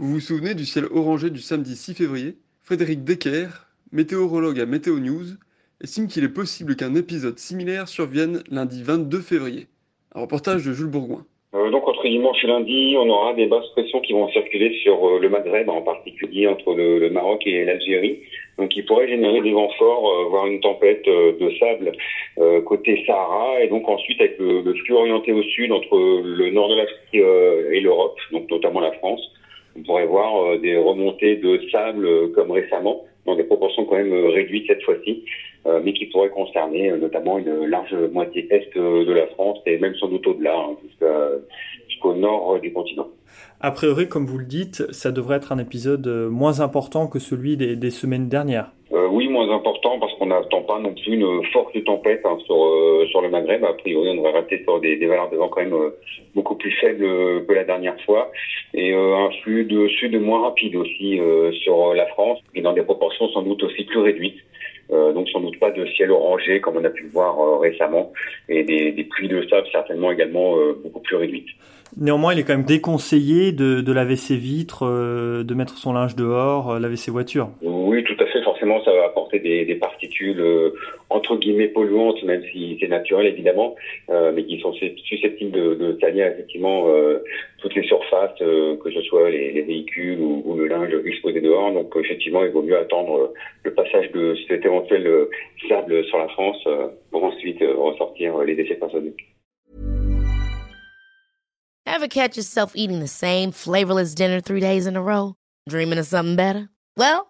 Vous vous souvenez du ciel orangé du samedi 6 février? Frédéric Decker, météorologue à Météo News, estime qu'il est possible qu'un épisode similaire survienne lundi 22 février. Un reportage de Jules Bourgoin. Euh, donc entre dimanche et lundi, on aura des basses pressions qui vont circuler sur euh, le Maghreb, en particulier entre le, Maroc et l'Algérie. Donc il pourrait générer des vents forts, euh, voire une tempête de sable côté Sahara, et donc ensuite avec le, le flux orienté au sud entre le nord de l'Afrique et l'Europe, donc notamment la France, on pourrait voir euh, des remontées de sable euh, comme récemment, dans des proportions quand même euh, réduites cette fois-ci, mais qui pourraient concerner notamment une large moitié est de la France et même sans doute au-delà, hein, jusqu'au nord du continent. A priori, comme vous le dites, ça devrait être un épisode moins important que celui des semaines dernières. Oui, moins important parce qu'on n'attend pas non plus une forte tempête hein, sur euh, sur le Maghreb. A priori, on devrait rester sur des, des valeurs de vent quand même euh, beaucoup plus faibles euh, que la dernière fois et un flux de sud moins rapide aussi sur la France et dans des proportions sans doute aussi plus réduites. Donc sans doute pas de ciel orangé comme on a pu le voir récemment et des, des pluies de sable certainement également beaucoup plus réduites. Néanmoins, il est quand même déconseillé de, de laver ses vitres, de mettre son linge dehors, laver ses voitures. Oui, tout à fait. Forcément, ça va apporter des, particules euh, entre guillemets polluantes, même si c'est naturel évidemment, euh, mais qui sont susceptibles de, de effectivement euh, toutes les surfaces, que ce soit les, les véhicules ou, le linge exposé dehors. Donc effectivement, il vaut mieux attendre le passage de cet éventuel sable sur la France pour ensuite ressortir les déchets personnels. Ever catch yourself eating the same flavorless dinner three days in a row? Dreaming of something better? Well,